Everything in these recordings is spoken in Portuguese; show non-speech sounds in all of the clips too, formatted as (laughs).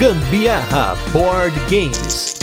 Gambiarra Board Games.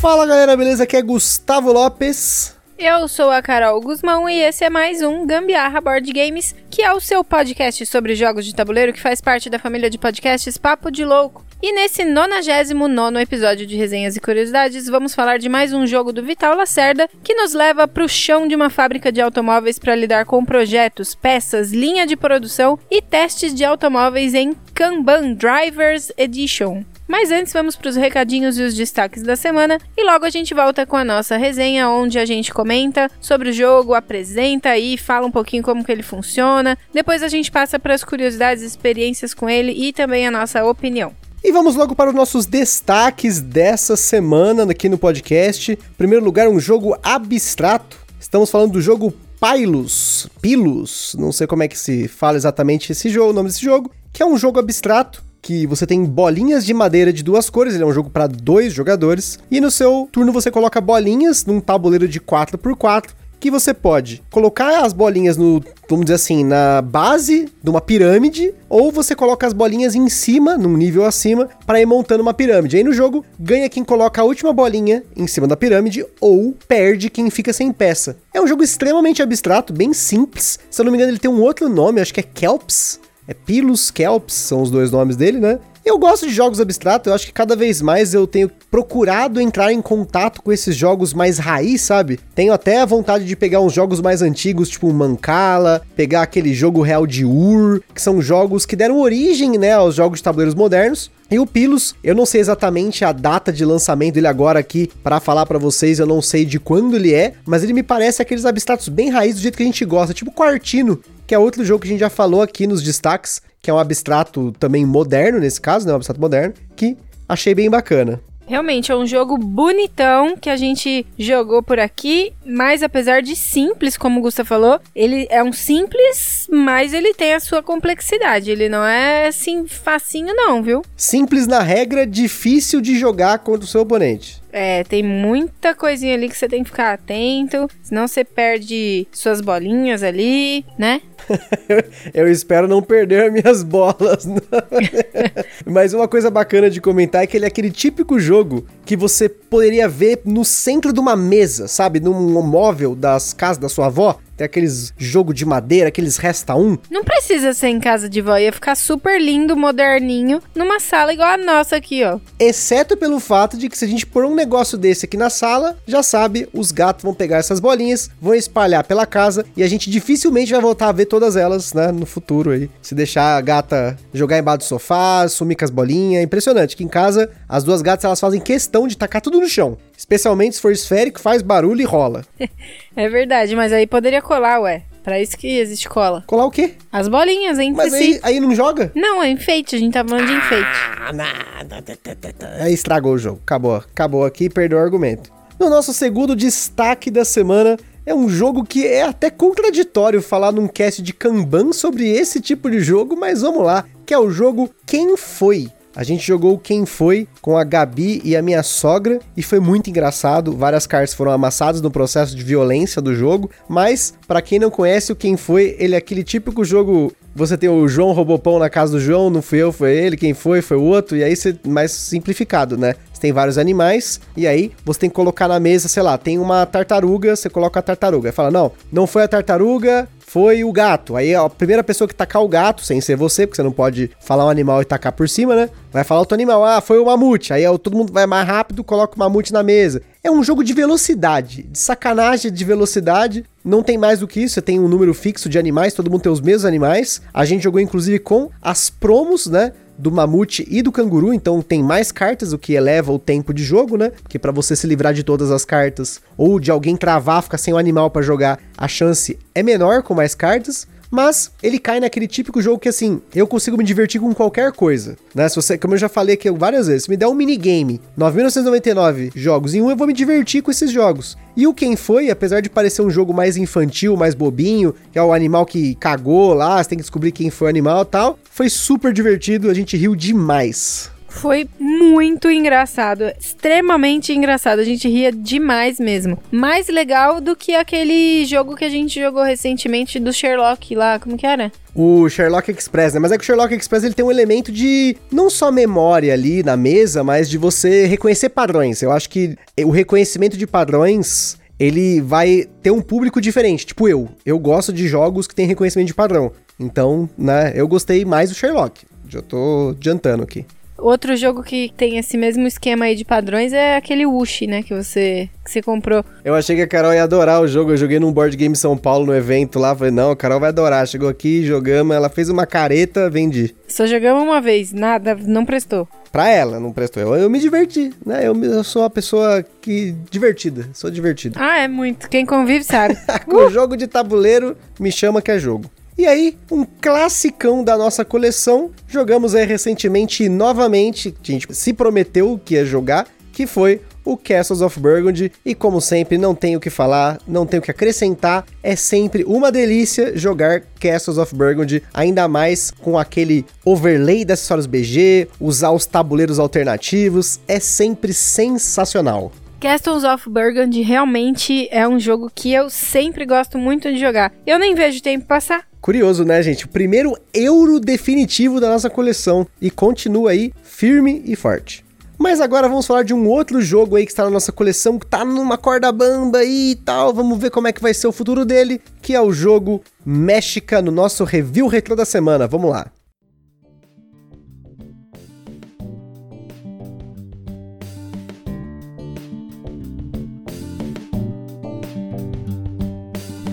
Fala galera, beleza? Aqui é Gustavo Lopes. Eu sou a Carol Guzmão e esse é mais um Gambiarra Board Games, que é o seu podcast sobre jogos de tabuleiro que faz parte da família de podcasts Papo de Louco. E nesse 99 episódio de Resenhas e Curiosidades, vamos falar de mais um jogo do Vital Lacerda que nos leva para o chão de uma fábrica de automóveis para lidar com projetos, peças, linha de produção e testes de automóveis em Kanban Drivers Edition. Mas antes vamos para os recadinhos e os destaques da semana e logo a gente volta com a nossa resenha onde a gente comenta sobre o jogo, apresenta e fala um pouquinho como que ele funciona. Depois a gente passa para as curiosidades, experiências com ele e também a nossa opinião. E vamos logo para os nossos destaques dessa semana aqui no podcast. Em primeiro lugar, um jogo abstrato. Estamos falando do jogo Pilus, Pilus, não sei como é que se fala exatamente esse jogo, o nome desse jogo, que é um jogo abstrato que você tem bolinhas de madeira de duas cores, ele é um jogo para dois jogadores, e no seu turno você coloca bolinhas num tabuleiro de 4x4 que você pode colocar as bolinhas no, vamos dizer assim, na base de uma pirâmide, ou você coloca as bolinhas em cima, num nível acima, para ir montando uma pirâmide. Aí no jogo, ganha quem coloca a última bolinha em cima da pirâmide, ou perde quem fica sem peça. É um jogo extremamente abstrato, bem simples. Se eu não me engano, ele tem um outro nome, acho que é Kelps. É Pilus Kelps, são os dois nomes dele, né? Eu gosto de jogos abstratos, eu acho que cada vez mais eu tenho procurado entrar em contato com esses jogos mais raiz, sabe? Tenho até a vontade de pegar uns jogos mais antigos, tipo Mancala, pegar aquele jogo real de Ur, que são jogos que deram origem, né, aos jogos de tabuleiros modernos. E o Pilus, eu não sei exatamente a data de lançamento dele agora aqui para falar para vocês, eu não sei de quando ele é, mas ele me parece aqueles abstratos bem raiz do jeito que a gente gosta, tipo Quartino, que é outro jogo que a gente já falou aqui nos destaques, que é um abstrato também moderno nesse caso, né, um abstrato moderno, que achei bem bacana. Realmente é um jogo bonitão que a gente jogou por aqui, mas apesar de simples, como o Gusta falou, ele é um simples, mas ele tem a sua complexidade. Ele não é assim facinho não, viu? Simples na regra, difícil de jogar contra o seu oponente. É, tem muita coisinha ali que você tem que ficar atento, senão você perde suas bolinhas ali, né? (laughs) eu espero não perder minhas bolas. (laughs) Mas uma coisa bacana de comentar é que ele é aquele típico jogo que você poderia ver no centro de uma mesa, sabe? Num móvel das casas da sua avó. Tem aqueles jogo de madeira, aqueles resta um. Não precisa ser em casa de vó, ia ficar super lindo, moderninho, numa sala igual a nossa aqui, ó. Exceto pelo fato de que se a gente pôr um negócio desse aqui na sala, já sabe, os gatos vão pegar essas bolinhas, vão espalhar pela casa e a gente dificilmente vai voltar a ver todas elas, né, no futuro aí. Se deixar a gata jogar embaixo do sofá, sumir com as bolinhas, é impressionante que em casa as duas gatas elas fazem questão de tacar tudo no chão. Especialmente se for esférico, faz barulho e rola. (laughs) é verdade, mas aí poderia colar, ué. Pra isso que existe cola. Colar o quê? As bolinhas, hein? Mas aí, aí, não joga? Não, é enfeite. A gente tá falando de enfeite. Ah, nada. Aí estragou o jogo. Acabou. Acabou aqui e perdeu o argumento. No nosso segundo destaque da semana, é um jogo que é até contraditório falar num cast de Kanban sobre esse tipo de jogo, mas vamos lá, que é o jogo Quem Foi? A gente jogou Quem Foi com a Gabi e a minha sogra e foi muito engraçado. Várias cartas foram amassadas no processo de violência do jogo, mas para quem não conhece o Quem Foi, ele é aquele típico jogo você tem o João Robopão na casa do João, não fui eu, foi ele, quem foi, foi o outro, e aí você mais simplificado, né? Você tem vários animais, e aí você tem que colocar na mesa, sei lá, tem uma tartaruga, você coloca a tartaruga. Aí fala, não, não foi a tartaruga, foi o gato. Aí a primeira pessoa que tacar o gato, sem ser você, porque você não pode falar um animal e tacar por cima, né? Vai falar outro animal. Ah, foi o mamute. Aí todo mundo vai mais rápido, coloca o mamute na mesa. É um jogo de velocidade, de sacanagem de velocidade. Não tem mais do que isso, você tem um número fixo de animais, todo mundo tem os mesmos animais. A gente jogou inclusive com as promos, né? Do mamute e do canguru, então tem mais cartas, o que eleva o tempo de jogo, né? Porque para você se livrar de todas as cartas ou de alguém travar, ficar sem o animal para jogar, a chance é menor com mais cartas. Mas ele cai naquele típico jogo que assim, eu consigo me divertir com qualquer coisa, né? Se você, como eu já falei aqui várias vezes, se me der um minigame, 9.999 jogos em um, eu vou me divertir com esses jogos. E o Quem Foi, apesar de parecer um jogo mais infantil, mais bobinho, que é o animal que cagou lá, você tem que descobrir quem foi o animal tal, foi super divertido, a gente riu demais. Foi muito engraçado, extremamente engraçado. A gente ria demais mesmo. Mais legal do que aquele jogo que a gente jogou recentemente do Sherlock lá, como que era? o Sherlock Express, né? Mas é que o Sherlock Express ele tem um elemento de não só memória ali na mesa, mas de você reconhecer padrões. Eu acho que o reconhecimento de padrões ele vai ter um público diferente. Tipo eu, eu gosto de jogos que tem reconhecimento de padrão. Então, né, eu gostei mais do Sherlock. Já tô adiantando aqui. Outro jogo que tem esse mesmo esquema aí de padrões é aquele Wushi, né? Que você, que você comprou. Eu achei que a Carol ia adorar o jogo. Eu joguei num board game São Paulo no evento lá. Falei, não, a Carol vai adorar. Chegou aqui, jogamos. Ela fez uma careta, vendi. Só jogamos uma vez, nada, não prestou. Pra ela, não prestou. Eu, eu me diverti, né? Eu, eu, sou uma pessoa que. divertida. Sou divertido. Ah, é muito. Quem convive sabe. (laughs) Com uh! jogo de tabuleiro, me chama que é jogo. E aí, um classicão da nossa coleção, jogamos aí recentemente novamente, a gente se prometeu que ia jogar, que foi o Castles of Burgundy. E como sempre, não tenho o que falar, não tenho o que acrescentar. É sempre uma delícia jogar Castles of Burgundy, ainda mais com aquele overlay das acessórios BG, usar os tabuleiros alternativos. É sempre sensacional. Castles of Burgundy realmente é um jogo que eu sempre gosto muito de jogar. Eu nem vejo tempo passar. Curioso, né, gente? O primeiro euro definitivo da nossa coleção e continua aí firme e forte. Mas agora vamos falar de um outro jogo aí que está na nossa coleção, que tá numa corda bamba e tal. Vamos ver como é que vai ser o futuro dele, que é o jogo México no nosso review retrô da semana. Vamos lá.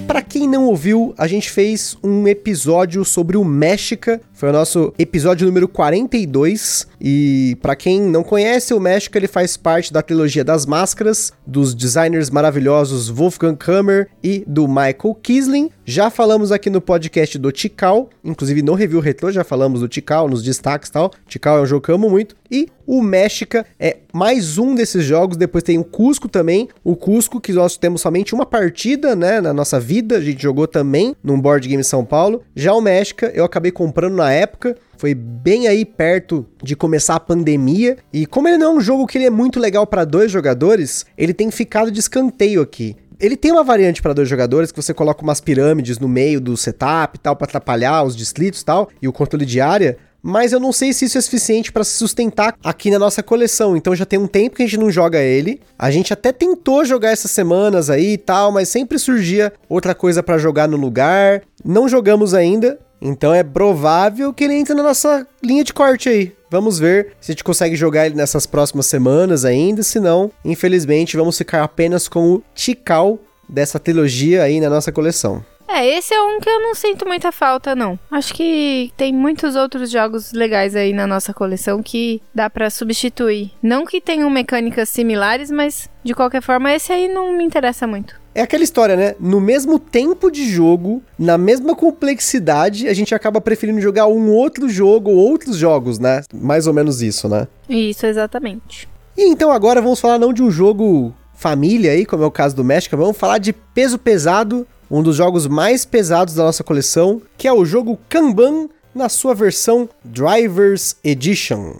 Para quem não ouviu, a gente fez um episódio sobre o México, foi o nosso episódio número 42. E para quem não conhece, o México ele faz parte da trilogia das máscaras, dos designers maravilhosos Wolfgang Kammer e do Michael Kisling. Já falamos aqui no podcast do Tikal, inclusive no review retrô já falamos do Tikal, nos destaques e tal. Tikal é um jogo que eu amo muito. E o México é mais um desses jogos. Depois tem o Cusco também. O Cusco, que nós temos somente uma partida, né, na nossa vida. Gente jogou também num board game São Paulo. Já o México, eu acabei comprando na época. Foi bem aí perto de começar a pandemia. E como ele não é um jogo que ele é muito legal para dois jogadores, ele tem ficado de escanteio aqui. Ele tem uma variante para dois jogadores que você coloca umas pirâmides no meio do setup e tal para atrapalhar os distritos e tal e o controle de área, mas eu não sei se isso é suficiente para se sustentar aqui na nossa coleção. Então já tem um tempo que a gente não joga ele. A gente até tentou jogar essas semanas aí e tal, mas sempre surgia outra coisa para jogar no lugar. Não jogamos ainda, então é provável que ele entre na nossa linha de corte aí. Vamos ver se a gente consegue jogar ele nessas próximas semanas ainda, se não, infelizmente vamos ficar apenas com o Tikal dessa trilogia aí na nossa coleção. É, esse é um que eu não sinto muita falta, não. Acho que tem muitos outros jogos legais aí na nossa coleção que dá para substituir. Não que tenham mecânicas similares, mas de qualquer forma, esse aí não me interessa muito. É aquela história, né? No mesmo tempo de jogo, na mesma complexidade, a gente acaba preferindo jogar um outro jogo ou outros jogos, né? Mais ou menos isso, né? Isso, exatamente. E então agora vamos falar não de um jogo família aí, como é o caso do México, vamos falar de peso pesado um dos jogos mais pesados da nossa coleção, que é o jogo Kanban na sua versão Drivers Edition.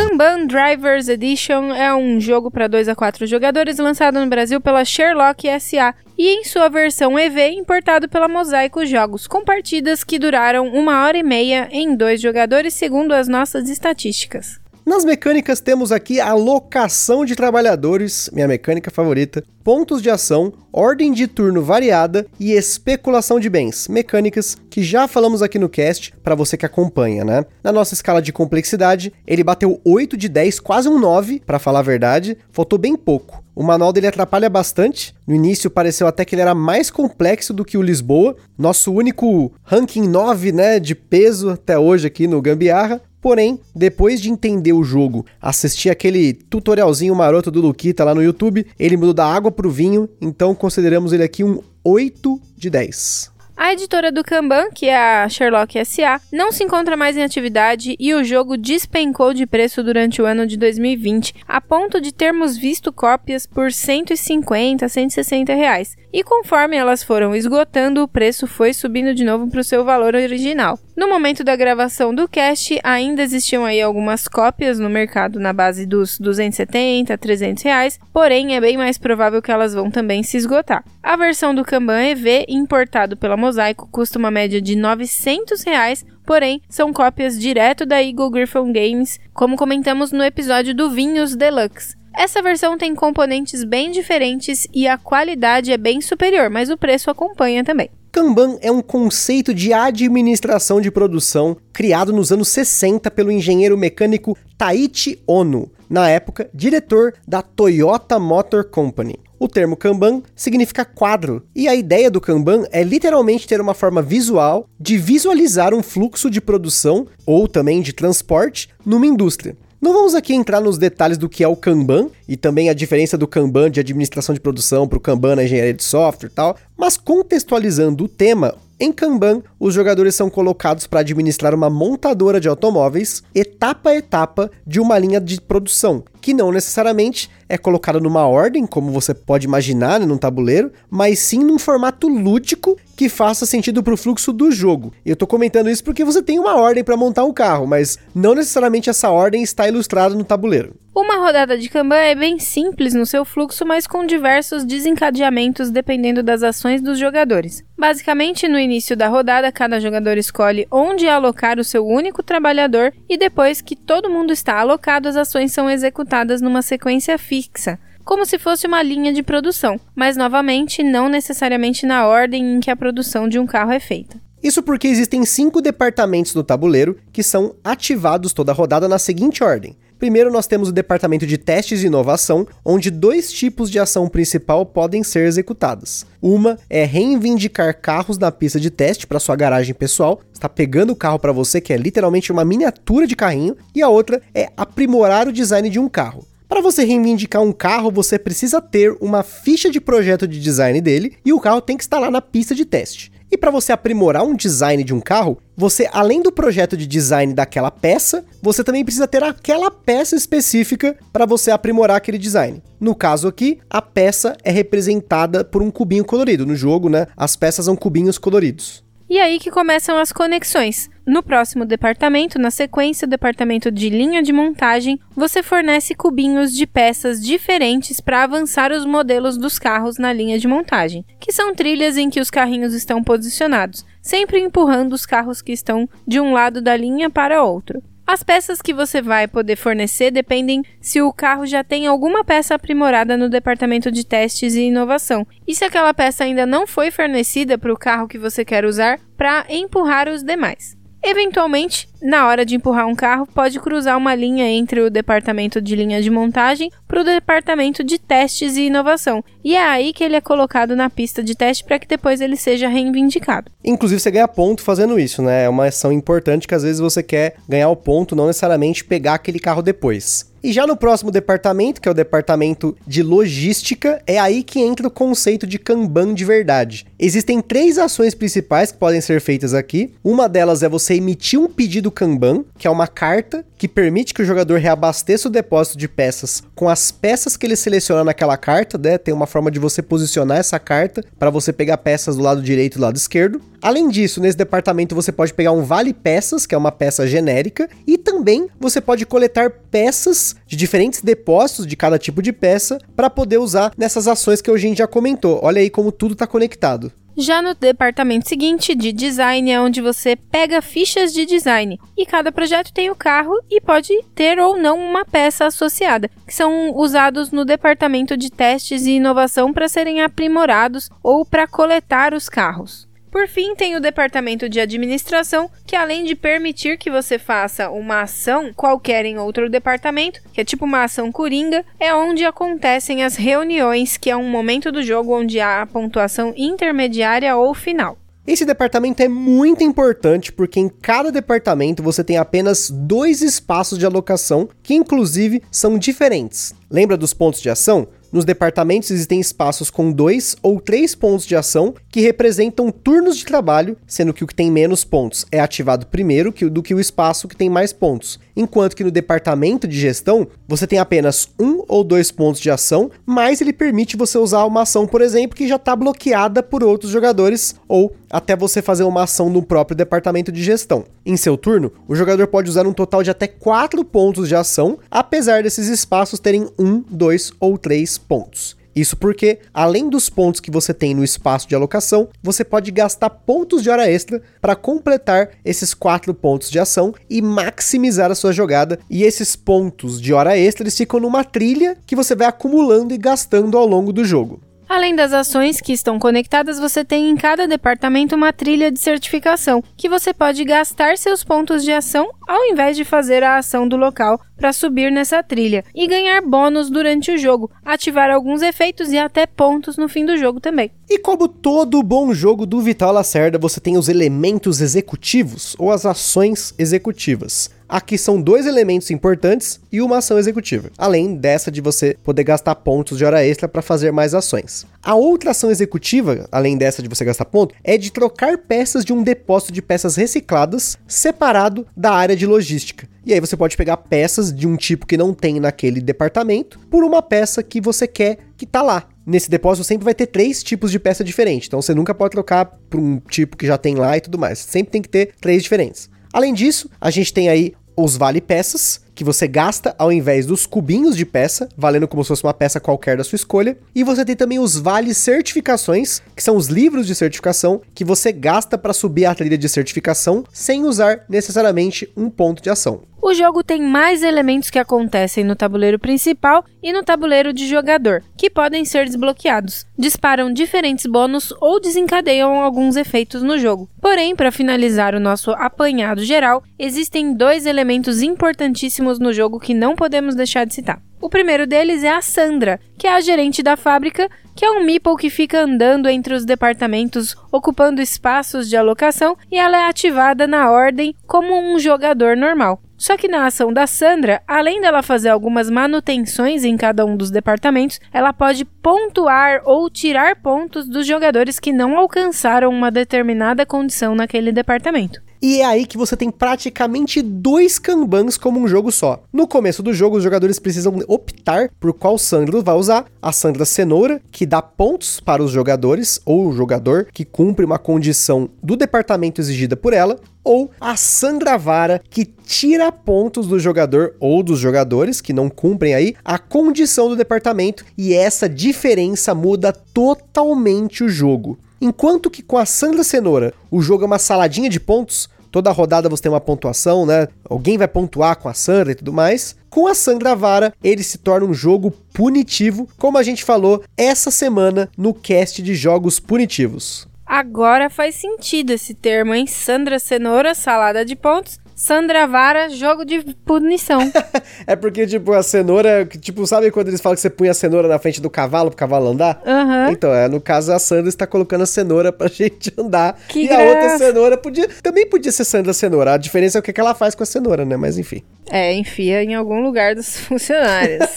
Kanban Drivers Edition é um jogo para 2 a 4 jogadores lançado no Brasil pela Sherlock SA e em sua versão EV importado pela Mosaico Jogos, com partidas que duraram uma hora e meia em dois jogadores, segundo as nossas estatísticas. Nas mecânicas temos aqui a locação de trabalhadores, minha mecânica favorita, pontos de ação, ordem de turno variada e especulação de bens, mecânicas que já falamos aqui no cast para você que acompanha, né? Na nossa escala de complexidade, ele bateu 8 de 10, quase um 9, para falar a verdade, faltou bem pouco. O manual dele atrapalha bastante. No início pareceu até que ele era mais complexo do que o Lisboa, nosso único ranking 9, né, de peso até hoje aqui no Gambiarra. Porém, depois de entender o jogo, assistir aquele tutorialzinho maroto do Luquita lá no YouTube, ele mudou da água pro vinho, então consideramos ele aqui um 8 de 10. A editora do Kanban, que é a Sherlock SA, não se encontra mais em atividade e o jogo despencou de preço durante o ano de 2020, a ponto de termos visto cópias por 150 a 160 reais. E conforme elas foram esgotando, o preço foi subindo de novo para o seu valor original. No momento da gravação do cast, ainda existiam aí algumas cópias no mercado na base dos 270 a 300 reais, porém é bem mais provável que elas vão também se esgotar. A versão do Kanban EV, importado pela Mosaico, custa uma média de 900 reais, porém são cópias direto da Eagle Griffon Games, como comentamos no episódio do Vinhos Deluxe. Essa versão tem componentes bem diferentes e a qualidade é bem superior, mas o preço acompanha também. Kanban é um conceito de administração de produção criado nos anos 60 pelo engenheiro mecânico Taichi Ono, na época diretor da Toyota Motor Company. O termo Kanban significa quadro, e a ideia do Kanban é literalmente ter uma forma visual de visualizar um fluxo de produção ou também de transporte numa indústria. Não vamos aqui entrar nos detalhes do que é o Kanban e também a diferença do Kanban de administração de produção para o Kanban na engenharia de software e tal, mas contextualizando o tema, em Kanban, os jogadores são colocados para administrar uma montadora de automóveis etapa a etapa de uma linha de produção, que não necessariamente é colocada numa ordem, como você pode imaginar né, num tabuleiro, mas sim num formato lúdico que faça sentido para o fluxo do jogo. Eu tô comentando isso porque você tem uma ordem para montar um carro, mas não necessariamente essa ordem está ilustrada no tabuleiro. Uma rodada de Kanban é bem simples no seu fluxo, mas com diversos desencadeamentos dependendo das ações dos jogadores. Basicamente, no início da rodada, cada jogador escolhe onde alocar o seu único trabalhador e depois que todo mundo está alocado, as ações são executadas numa sequência fixa como se fosse uma linha de produção, mas novamente não necessariamente na ordem em que a produção de um carro é feita. Isso porque existem cinco departamentos no tabuleiro que são ativados toda rodada na seguinte ordem. Primeiro, nós temos o departamento de testes e inovação, onde dois tipos de ação principal podem ser executadas. Uma é reivindicar carros na pista de teste para sua garagem pessoal, está pegando o carro para você, que é literalmente uma miniatura de carrinho, e a outra é aprimorar o design de um carro. Para você reivindicar um carro, você precisa ter uma ficha de projeto de design dele e o carro tem que estar lá na pista de teste. E para você aprimorar um design de um carro, você, além do projeto de design daquela peça, você também precisa ter aquela peça específica para você aprimorar aquele design. No caso aqui, a peça é representada por um cubinho colorido. No jogo, né, as peças são cubinhos coloridos. E aí que começam as conexões. No próximo departamento, na sequência, o departamento de linha de montagem, você fornece cubinhos de peças diferentes para avançar os modelos dos carros na linha de montagem, que são trilhas em que os carrinhos estão posicionados, sempre empurrando os carros que estão de um lado da linha para outro. As peças que você vai poder fornecer dependem se o carro já tem alguma peça aprimorada no departamento de testes e inovação. E se aquela peça ainda não foi fornecida para o carro que você quer usar para empurrar os demais. Eventualmente, na hora de empurrar um carro, pode cruzar uma linha entre o departamento de linha de montagem para o departamento de testes e inovação. E é aí que ele é colocado na pista de teste para que depois ele seja reivindicado. Inclusive, você ganha ponto fazendo isso, né? É uma ação importante que às vezes você quer ganhar o ponto, não necessariamente pegar aquele carro depois. E já no próximo departamento, que é o departamento de logística, é aí que entra o conceito de Kanban de verdade. Existem três ações principais que podem ser feitas aqui. Uma delas é você emitir um pedido Kanban, que é uma carta que permite que o jogador reabasteça o depósito de peças com as peças que ele seleciona naquela carta, né? Tem uma forma de você posicionar essa carta para você pegar peças do lado direito e do lado esquerdo. Além disso, nesse departamento você pode pegar um vale peças, que é uma peça genérica, e também você pode coletar peças de diferentes depósitos de cada tipo de peça para poder usar nessas ações que a gente já comentou. Olha aí como tudo está conectado. Já no departamento seguinte, de design, é onde você pega fichas de design. E cada projeto tem o carro e pode ter ou não uma peça associada, que são usados no departamento de testes e inovação para serem aprimorados ou para coletar os carros. Por fim, tem o departamento de administração, que além de permitir que você faça uma ação qualquer em outro departamento, que é tipo uma ação coringa, é onde acontecem as reuniões, que é um momento do jogo onde há a pontuação intermediária ou final. Esse departamento é muito importante porque em cada departamento você tem apenas dois espaços de alocação que, inclusive, são diferentes. Lembra dos pontos de ação? Nos departamentos existem espaços com dois ou três pontos de ação que representam turnos de trabalho, sendo que o que tem menos pontos é ativado primeiro do que o espaço que tem mais pontos. Enquanto que no departamento de gestão, você tem apenas um ou dois pontos de ação, mas ele permite você usar uma ação, por exemplo, que já está bloqueada por outros jogadores, ou até você fazer uma ação no próprio departamento de gestão. Em seu turno, o jogador pode usar um total de até quatro pontos de ação, apesar desses espaços terem um, dois ou três pontos. Isso porque, além dos pontos que você tem no espaço de alocação, você pode gastar pontos de hora extra para completar esses quatro pontos de ação e maximizar a sua jogada. E esses pontos de hora extra ficam numa trilha que você vai acumulando e gastando ao longo do jogo. Além das ações que estão conectadas, você tem em cada departamento uma trilha de certificação, que você pode gastar seus pontos de ação ao invés de fazer a ação do local para subir nessa trilha e ganhar bônus durante o jogo, ativar alguns efeitos e até pontos no fim do jogo também. E como todo bom jogo do Vital Lacerda, você tem os elementos executivos ou as ações executivas. Aqui são dois elementos importantes e uma ação executiva, além dessa de você poder gastar pontos de hora extra para fazer mais ações. A outra ação executiva, além dessa de você gastar ponto, é de trocar peças de um depósito de peças recicladas separado da área de logística. E aí você pode pegar peças de um tipo que não tem naquele departamento por uma peça que você quer que tá lá. Nesse depósito sempre vai ter três tipos de peça diferentes, então você nunca pode trocar por um tipo que já tem lá e tudo mais. Sempre tem que ter três diferentes. Além disso, a gente tem aí os vale peças, que você gasta ao invés dos cubinhos de peça, valendo como se fosse uma peça qualquer da sua escolha. E você tem também os vale certificações, que são os livros de certificação que você gasta para subir a trilha de certificação sem usar necessariamente um ponto de ação. O jogo tem mais elementos que acontecem no tabuleiro principal e no tabuleiro de jogador, que podem ser desbloqueados, disparam diferentes bônus ou desencadeiam alguns efeitos no jogo. Porém, para finalizar o nosso apanhado geral, existem dois elementos importantíssimos no jogo que não podemos deixar de citar. O primeiro deles é a Sandra, que é a gerente da fábrica, que é um meeple que fica andando entre os departamentos, ocupando espaços de alocação, e ela é ativada na ordem como um jogador normal. Só que na ação da Sandra, além dela fazer algumas manutenções em cada um dos departamentos, ela pode pontuar ou tirar pontos dos jogadores que não alcançaram uma determinada condição naquele departamento. E é aí que você tem praticamente dois Kanbans como um jogo só. No começo do jogo, os jogadores precisam optar por qual Sandra vai usar. A Sandra Cenoura, que dá pontos para os jogadores, ou o jogador que cumpre uma condição do departamento exigida por ela, ou a Sandra Vara, que tira pontos do jogador ou dos jogadores que não cumprem aí a condição do departamento, e essa diferença muda totalmente o jogo. Enquanto que com a Sandra Cenoura o jogo é uma saladinha de pontos, toda rodada você tem uma pontuação, né? Alguém vai pontuar com a Sandra e tudo mais. Com a Sandra Vara, ele se torna um jogo punitivo, como a gente falou essa semana no cast de jogos punitivos. Agora faz sentido esse termo, hein? Sandra Cenoura, salada de pontos, Sandra Vara, jogo de punição. (laughs) é porque, tipo, a cenoura. Tipo, sabe quando eles falam que você põe a cenoura na frente do cavalo pro cavalo andar? Uhum. Então, é, no caso, a Sandra está colocando a cenoura pra (laughs) gente andar. Que e graça. a outra cenoura podia. Também podia ser Sandra Cenoura. A diferença é o que, que ela faz com a cenoura, né? Mas enfim. É, enfia em algum lugar dos (laughs) funcionários.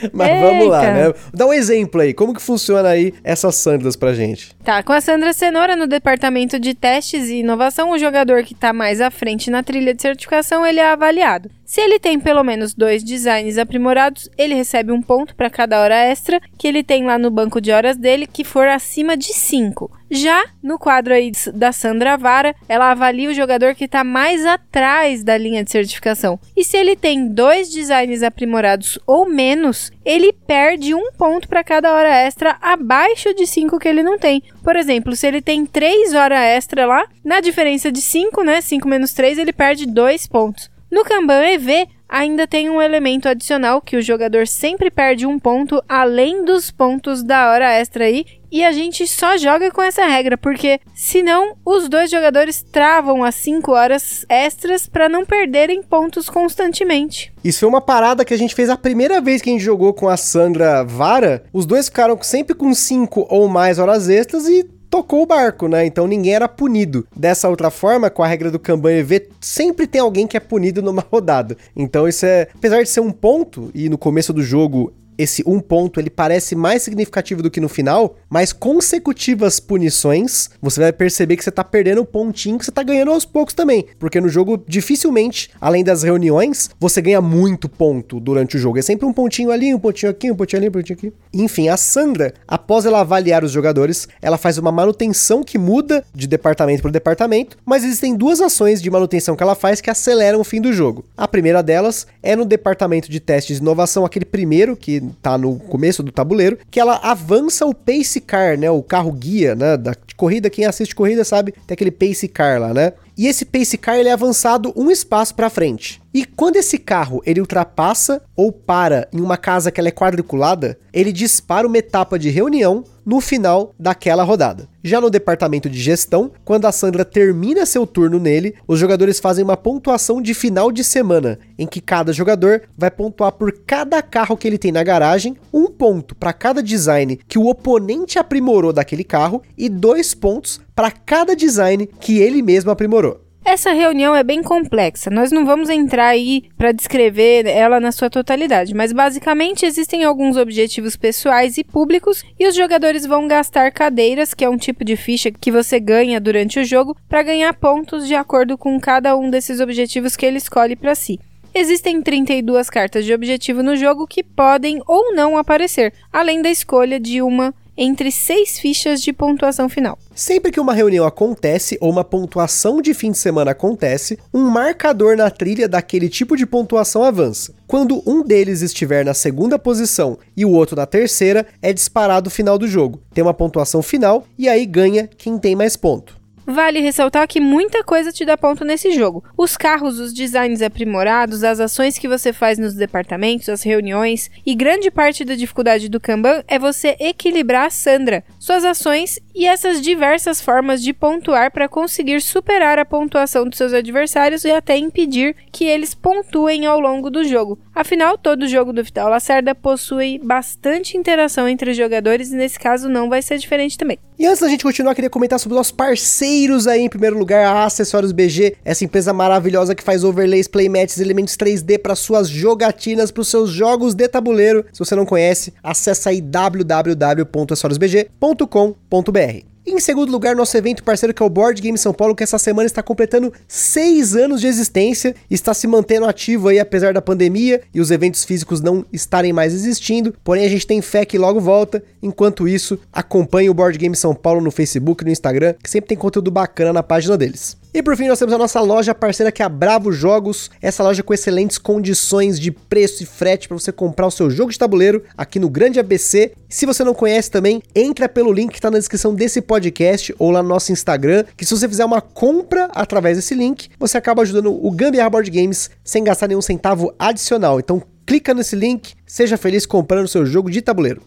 (laughs) Mas Eita. vamos lá, né? Dá um exemplo aí. Como que funciona aí essas Sandras pra gente? Tá, com a Sandra Cenoura no departamento de testes e inovação, o jogador que tá mais à frente na trilha de certificação, ele é avaliado. Se ele tem pelo menos dois designs aprimorados, ele recebe um ponto para cada hora extra que ele tem lá no banco de horas dele, que for acima de 5. Já no quadro aí da Sandra Vara, ela avalia o jogador que está mais atrás da linha de certificação. E se ele tem dois designs aprimorados ou menos, ele perde um ponto para cada hora extra abaixo de 5 que ele não tem. Por exemplo, se ele tem 3 horas extra lá, na diferença de 5, né? 5 menos 3, ele perde 2 pontos. No Kanban EV, ainda tem um elemento adicional que o jogador sempre perde um ponto além dos pontos da hora extra aí. E a gente só joga com essa regra, porque senão os dois jogadores travam as 5 horas extras para não perderem pontos constantemente. Isso foi uma parada que a gente fez a primeira vez que a gente jogou com a Sandra Vara. Os dois ficaram sempre com 5 ou mais horas extras e tocou o barco, né? Então ninguém era punido. Dessa outra forma, com a regra do Kanban EV, sempre tem alguém que é punido numa (laughs) rodada. Então isso é, apesar de ser um ponto e no começo do jogo esse um ponto ele parece mais significativo do que no final, mas consecutivas punições, você vai perceber que você tá perdendo o pontinho que você tá ganhando aos poucos também. Porque no jogo, dificilmente, além das reuniões, você ganha muito ponto durante o jogo. É sempre um pontinho ali, um pontinho aqui, um pontinho ali, um pontinho aqui. Enfim, a Sandra, após ela avaliar os jogadores, ela faz uma manutenção que muda de departamento para departamento, mas existem duas ações de manutenção que ela faz que aceleram o fim do jogo. A primeira delas é no departamento de testes de inovação, aquele primeiro que tá no começo do tabuleiro, que ela avança o pace car, né, o carro guia, né, da corrida, quem assiste corrida sabe, tem aquele pace car lá, né? E esse pace car ele é avançado um espaço para frente. E quando esse carro ele ultrapassa ou para em uma casa que ela é quadriculada, ele dispara uma etapa de reunião no final daquela rodada. Já no departamento de gestão, quando a Sandra termina seu turno nele, os jogadores fazem uma pontuação de final de semana, em que cada jogador vai pontuar por cada carro que ele tem na garagem, um ponto para cada design que o oponente aprimorou daquele carro e dois pontos para cada design que ele mesmo aprimorou. Essa reunião é bem complexa. Nós não vamos entrar aí para descrever ela na sua totalidade, mas basicamente existem alguns objetivos pessoais e públicos e os jogadores vão gastar cadeiras, que é um tipo de ficha que você ganha durante o jogo, para ganhar pontos de acordo com cada um desses objetivos que ele escolhe para si. Existem 32 cartas de objetivo no jogo que podem ou não aparecer, além da escolha de uma entre seis fichas de pontuação final. Sempre que uma reunião acontece ou uma pontuação de fim de semana acontece, um marcador na trilha daquele tipo de pontuação avança. Quando um deles estiver na segunda posição e o outro na terceira, é disparado o final do jogo. Tem uma pontuação final e aí ganha quem tem mais ponto. Vale ressaltar que muita coisa te dá ponto nesse jogo. Os carros, os designs aprimorados, as ações que você faz nos departamentos, as reuniões, e grande parte da dificuldade do Kanban é você equilibrar a Sandra, suas ações e essas diversas formas de pontuar para conseguir superar a pontuação dos seus adversários e até impedir que eles pontuem ao longo do jogo. Afinal, todo jogo do Vital Lacerda possui bastante interação entre os jogadores e nesse caso não vai ser diferente também. E antes da gente continuar, queria comentar sobre os nossos parceiros aí. Em primeiro lugar, a Acessórios BG, essa empresa maravilhosa que faz overlays, playmats, elementos 3D para suas jogatinas, para os seus jogos de tabuleiro. Se você não conhece, acessa aí www.acessoriosbg.com.br. Em segundo lugar, nosso evento parceiro que é o Board Game São Paulo, que essa semana está completando seis anos de existência, está se mantendo ativo aí apesar da pandemia e os eventos físicos não estarem mais existindo. Porém, a gente tem fé que logo volta. Enquanto isso, acompanhe o Board Game São Paulo no Facebook e no Instagram, que sempre tem conteúdo bacana na página deles. E por fim, nós temos a nossa loja parceira que é a Bravo Jogos, essa loja com excelentes condições de preço e frete para você comprar o seu jogo de tabuleiro aqui no Grande ABC. Se você não conhece também, entra pelo link que está na descrição desse podcast ou lá no nosso Instagram, que se você fizer uma compra através desse link, você acaba ajudando o Gambiarra Board Games sem gastar nenhum centavo adicional. Então clica nesse link, seja feliz comprando o seu jogo de tabuleiro.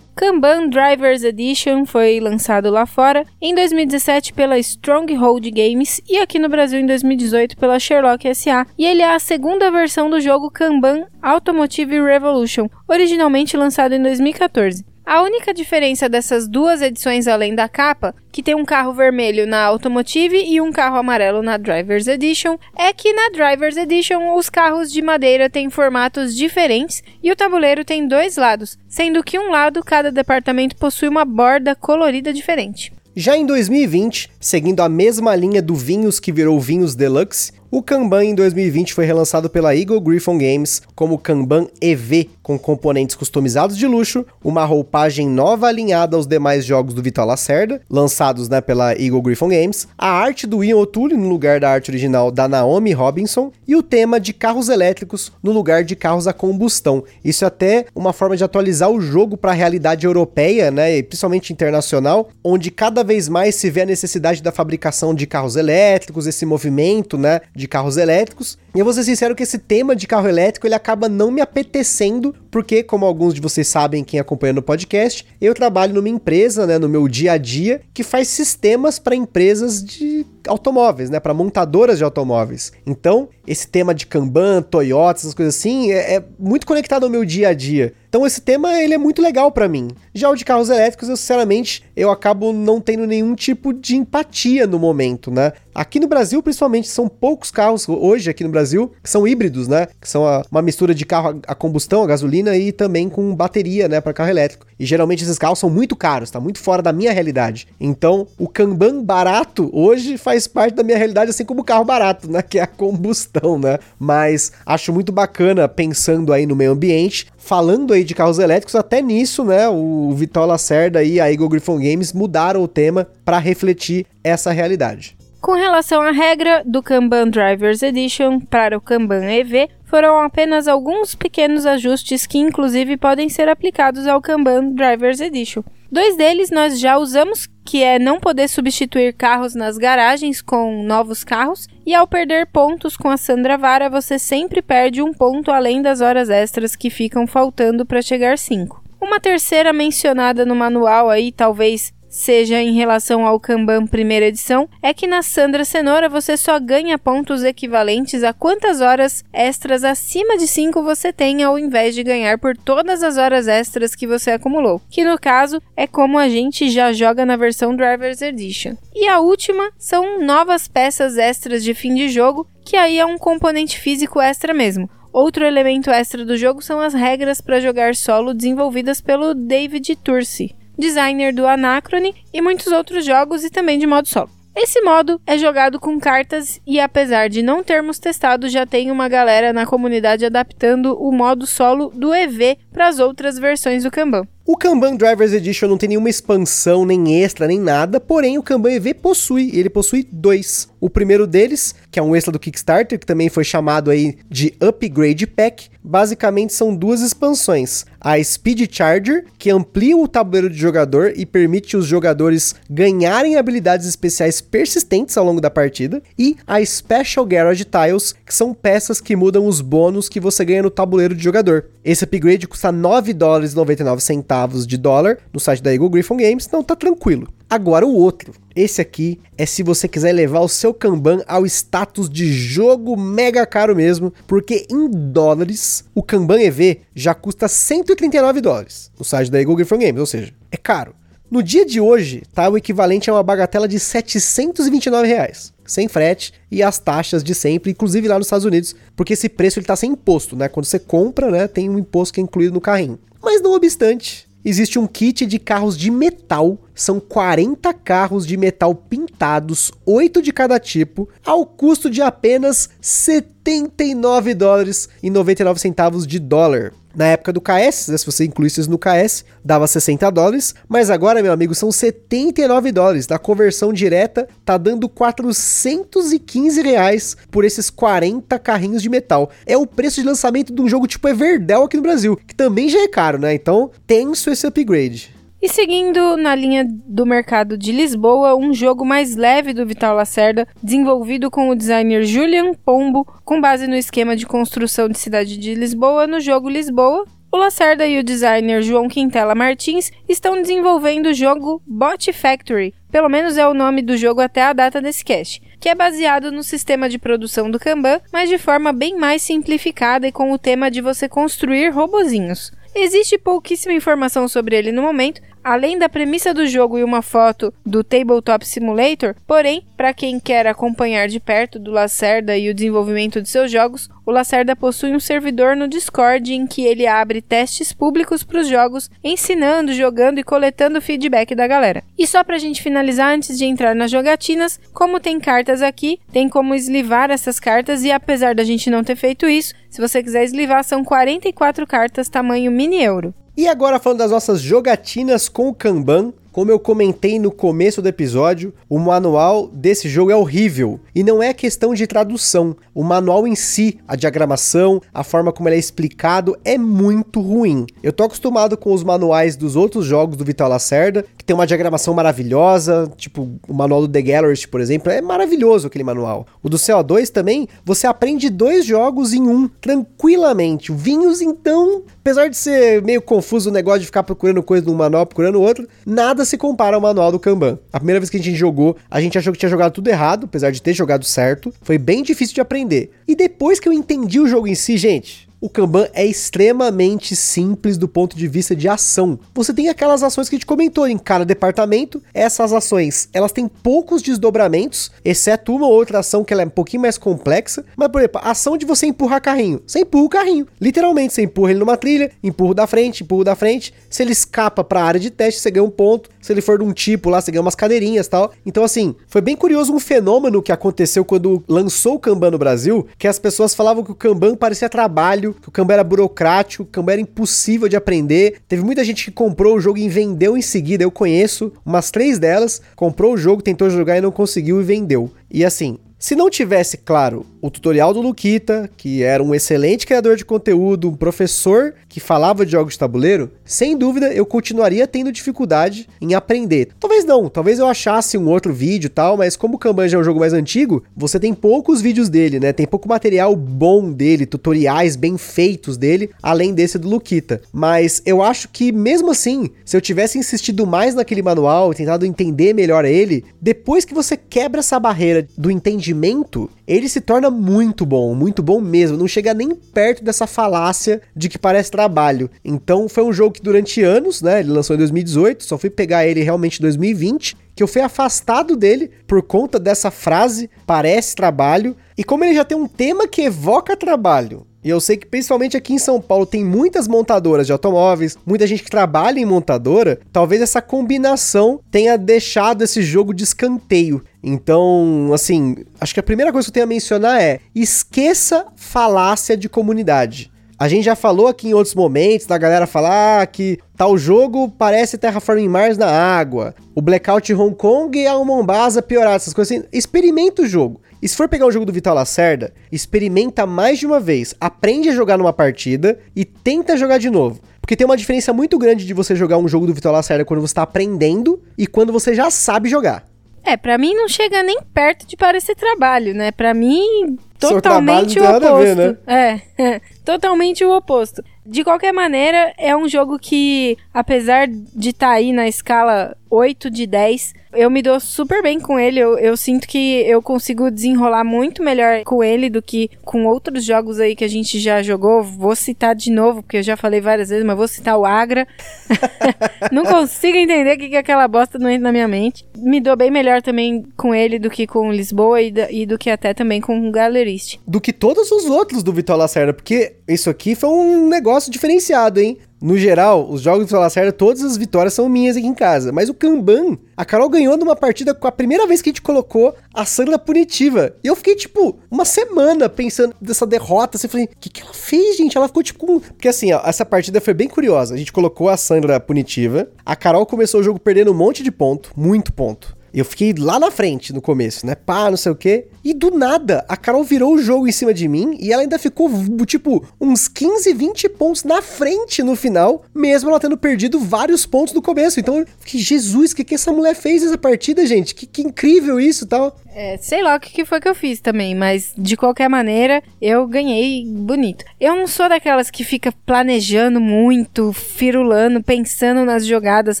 Kanban Drivers Edition foi lançado lá fora em 2017 pela Stronghold Games e aqui no Brasil em 2018 pela Sherlock SA, e ele é a segunda versão do jogo Kanban Automotive Revolution, originalmente lançado em 2014. A única diferença dessas duas edições além da capa, que tem um carro vermelho na Automotive e um carro amarelo na Drivers Edition, é que na Drivers Edition os carros de madeira têm formatos diferentes e o tabuleiro tem dois lados, sendo que um lado cada departamento possui uma borda colorida diferente. Já em 2020, seguindo a mesma linha do Vinhos que virou Vinhos Deluxe, o Kanban em 2020 foi relançado pela Eagle Griffon Games como Kanban EV, com componentes customizados de luxo, uma roupagem nova alinhada aos demais jogos do Vital Lacerda, lançados né, pela Eagle Griffon Games, a arte do Ian O'Toole no lugar da arte original da Naomi Robinson e o tema de carros elétricos no lugar de carros a combustão. Isso é até uma forma de atualizar o jogo para a realidade europeia, né, e principalmente internacional, onde cada vez mais se vê a necessidade da fabricação de carros elétricos, esse movimento, né, de carros elétricos. E eu vou ser sincero que esse tema de carro elétrico ele acaba não me apetecendo, porque, como alguns de vocês sabem, quem acompanha no podcast, eu trabalho numa empresa, né, no meu dia a dia, que faz sistemas para empresas de automóveis, né? Para montadoras de automóveis. Então, esse tema de Kanban, Toyota, essas coisas assim, é, é muito conectado ao meu dia a dia. Então esse tema ele é muito legal para mim. Já o de carros elétricos, eu sinceramente, eu acabo não tendo nenhum tipo de empatia no momento, né? Aqui no Brasil, principalmente, são poucos carros hoje aqui no Brasil que são híbridos, né? Que são a, uma mistura de carro a, combustão, a gasolina e também com bateria, né, para carro elétrico. E geralmente esses carros são muito caros, tá muito fora da minha realidade. Então, o Kanban barato hoje faz parte da minha realidade, assim como o carro barato, né, que é a combustão, né? Mas acho muito bacana pensando aí no meio ambiente, falando aí de carros elétricos, até nisso, né, o Vitor Lacerda e a Eagle Griffon Games mudaram o tema para refletir essa realidade. Com relação à regra do Kanban Drivers Edition para o Kanban EV, foram apenas alguns pequenos ajustes que inclusive podem ser aplicados ao Kanban Drivers Edition. Dois deles nós já usamos, que é não poder substituir carros nas garagens com novos carros, e ao perder pontos com a Sandra Vara, você sempre perde um ponto além das horas extras que ficam faltando para chegar 5. Uma terceira mencionada no manual aí, talvez seja em relação ao Kanban primeira edição, é que na Sandra Cenoura você só ganha pontos equivalentes a quantas horas extras acima de 5 você tem, ao invés de ganhar por todas as horas extras que você acumulou, que no caso é como a gente já joga na versão Drivers Edition. E a última são novas peças extras de fim de jogo, que aí é um componente físico extra mesmo. Outro elemento extra do jogo são as regras para jogar solo desenvolvidas pelo David Tursi designer do Anacrone e muitos outros jogos e também de modo solo. Esse modo é jogado com cartas e apesar de não termos testado, já tem uma galera na comunidade adaptando o modo solo do EV para as outras versões do Kanban. O Kanban Drivers Edition não tem nenhuma expansão, nem extra, nem nada, porém o Kanban EV possui, ele possui dois. O primeiro deles, que é um extra do Kickstarter, que também foi chamado aí de Upgrade Pack, basicamente são duas expansões. A Speed Charger, que amplia o tabuleiro de jogador e permite os jogadores ganharem habilidades especiais persistentes ao longo da partida, e a Special Garage Tiles, que são peças que mudam os bônus que você ganha no tabuleiro de jogador. Esse upgrade custa 9 dólares 99 centavos de dólar no site da Eagle Griffon Games, então tá tranquilo. Agora o outro. Esse aqui é se você quiser levar o seu Kanban ao status de jogo mega caro mesmo, porque em dólares o Kanban EV já custa 139 dólares no site da Eagle Griffon Games, ou seja, é caro. No dia de hoje, tá o equivalente a uma bagatela de 729 reais, sem frete e as taxas de sempre, inclusive lá nos Estados Unidos, porque esse preço ele tá sem imposto, né? Quando você compra, né, tem um imposto que é incluído no carrinho. Mas não obstante, existe um kit de carros de metal. São 40 carros de metal pintados, 8 de cada tipo, ao custo de apenas 79 dólares e 99 centavos de dólar. Na época do KS, né, se você incluísse isso no KS, dava 60 dólares, mas agora, meu amigo, são 79 dólares. Na conversão direta, tá dando 415 reais por esses 40 carrinhos de metal. É o preço de lançamento de um jogo tipo Everdell aqui no Brasil, que também já é caro, né? Então, tenso esse upgrade. E seguindo na linha do mercado de Lisboa, um jogo mais leve do Vital Lacerda, desenvolvido com o designer Julian Pombo, com base no esquema de construção de cidade de Lisboa no jogo Lisboa. O Lacerda e o designer João Quintela Martins estão desenvolvendo o jogo Bot Factory, pelo menos é o nome do jogo até a data desse cast, que é baseado no sistema de produção do Kanban, mas de forma bem mais simplificada e com o tema de você construir robozinhos. Existe pouquíssima informação sobre ele no momento, além da premissa do jogo e uma foto do Tabletop Simulator, porém, para quem quer acompanhar de perto do Lacerda e o desenvolvimento de seus jogos, o Lacerda possui um servidor no Discord em que ele abre testes públicos para os jogos, ensinando, jogando e coletando feedback da galera. E só para a gente finalizar, antes de entrar nas jogatinas, como tem cartas aqui, tem como eslivar essas cartas e apesar da gente não ter feito isso, se você quiser eslivar, são 44 cartas tamanho mini euro. E agora falando das nossas jogatinas com o Kanban, como eu comentei no começo do episódio, o manual desse jogo é horrível. E não é questão de tradução. O manual em si, a diagramação, a forma como ele é explicado é muito ruim. Eu tô acostumado com os manuais dos outros jogos do Vital Lacerda, que tem uma diagramação maravilhosa, tipo o manual do The Gallery, por exemplo, é maravilhoso aquele manual. O do CO2 também, você aprende dois jogos em um, tranquilamente. Vinhos, então, apesar de ser meio confuso o negócio de ficar procurando coisa num manual, procurando outro, nada nada se compara ao manual do Kanban. A primeira vez que a gente jogou, a gente achou que tinha jogado tudo errado, apesar de ter jogado certo. Foi bem difícil de aprender. E depois que eu entendi o jogo em si, gente, o Kanban é extremamente simples do ponto de vista de ação. Você tem aquelas ações que a gente comentou em cada departamento. Essas ações, elas têm poucos desdobramentos, exceto uma ou outra ação que ela é um pouquinho mais complexa. Mas, por exemplo, a ação de você empurrar carrinho. Você empurra o carrinho. Literalmente, você empurra ele numa trilha, empurra da frente, empurra da frente. Se ele escapa para a área de teste, você ganha um ponto. Se ele for de um tipo lá, você ganha umas cadeirinhas tal. Então, assim, foi bem curioso um fenômeno que aconteceu quando lançou o Kanban no Brasil, que as pessoas falavam que o Kanban parecia trabalho, que o Kanban era burocrático, o Kanban era impossível de aprender. Teve muita gente que comprou o jogo e vendeu em seguida. Eu conheço umas três delas, comprou o jogo, tentou jogar e não conseguiu e vendeu. E assim, se não tivesse, claro, o tutorial do Luquita, que era um excelente criador de conteúdo, um professor que falava de jogos de tabuleiro, sem dúvida eu continuaria tendo dificuldade em aprender. Talvez não, talvez eu achasse um outro vídeo e tal, mas como o Kanban já é um jogo mais antigo, você tem poucos vídeos dele, né? Tem pouco material bom dele, tutoriais bem feitos dele, além desse do Luquita. Mas eu acho que mesmo assim, se eu tivesse insistido mais naquele manual tentado entender melhor ele, depois que você quebra essa barreira do entendimento, ele se torna muito bom, muito bom mesmo. Não chega nem perto dessa falácia de que parece trabalho. Então foi um jogo que durante anos, né? Ele lançou em 2018, só fui pegar ele realmente em 2020 que eu fui afastado dele por conta dessa frase parece trabalho. E como ele já tem um tema que evoca trabalho e eu sei que principalmente aqui em São Paulo tem muitas montadoras de automóveis, muita gente que trabalha em montadora. Talvez essa combinação tenha deixado esse jogo de escanteio. Então, assim, acho que a primeira coisa que eu tenho a mencionar é: esqueça falácia de comunidade. A gente já falou aqui em outros momentos da galera falar que tal jogo parece Terraforming Mars na água. O Blackout Hong Kong e a Mombasa piorar, essas coisas assim. Experimenta o jogo. E se for pegar o jogo do Vital Lacerda, experimenta mais de uma vez, aprende a jogar numa partida e tenta jogar de novo. Porque tem uma diferença muito grande de você jogar um jogo do Vital Lacerda quando você está aprendendo e quando você já sabe jogar. É, para mim não chega nem perto de parecer trabalho, né? Para mim, totalmente o oposto. Ver, né? É, é, totalmente o oposto. De qualquer maneira, é um jogo que, apesar de estar tá aí na escala 8 de 10, eu me dou super bem com ele. Eu, eu, sinto que eu consigo desenrolar muito melhor com ele do que com outros jogos aí que a gente já jogou. Vou citar de novo, porque eu já falei várias vezes, mas vou citar o Agra. (laughs) Não consigo entender o que, que aquela bosta não entra na minha mente. Me dou bem melhor também com ele do que com Lisboa e, e do que até também com o Galerist. Do que todos os outros do Vitor Lacerda, porque isso aqui foi um negócio diferenciado, hein? No geral, os jogos do Lacerda, todas as vitórias são minhas aqui em casa. Mas o Kanban, a Carol ganhou numa partida com a primeira vez que a gente colocou a Sandra punitiva. E eu fiquei, tipo, uma semana pensando nessa derrota. Assim, falei, o que, que ela fez, gente? Ela ficou, tipo. Porque assim, ó, essa partida foi bem curiosa. A gente colocou a Sandra punitiva. A Carol começou o jogo perdendo um monte de ponto, muito ponto. Eu fiquei lá na frente no começo, né? Pá, não sei o quê. E do nada, a Carol virou o jogo em cima de mim e ela ainda ficou, tipo, uns 15, 20 pontos na frente no final, mesmo ela tendo perdido vários pontos no começo. Então fiquei, Jesus, o que, que essa mulher fez nessa partida, gente? Que, que incrível isso tal. É, sei lá o que, que foi que eu fiz também, mas de qualquer maneira, eu ganhei bonito. Eu não sou daquelas que fica planejando muito, firulando, pensando nas jogadas.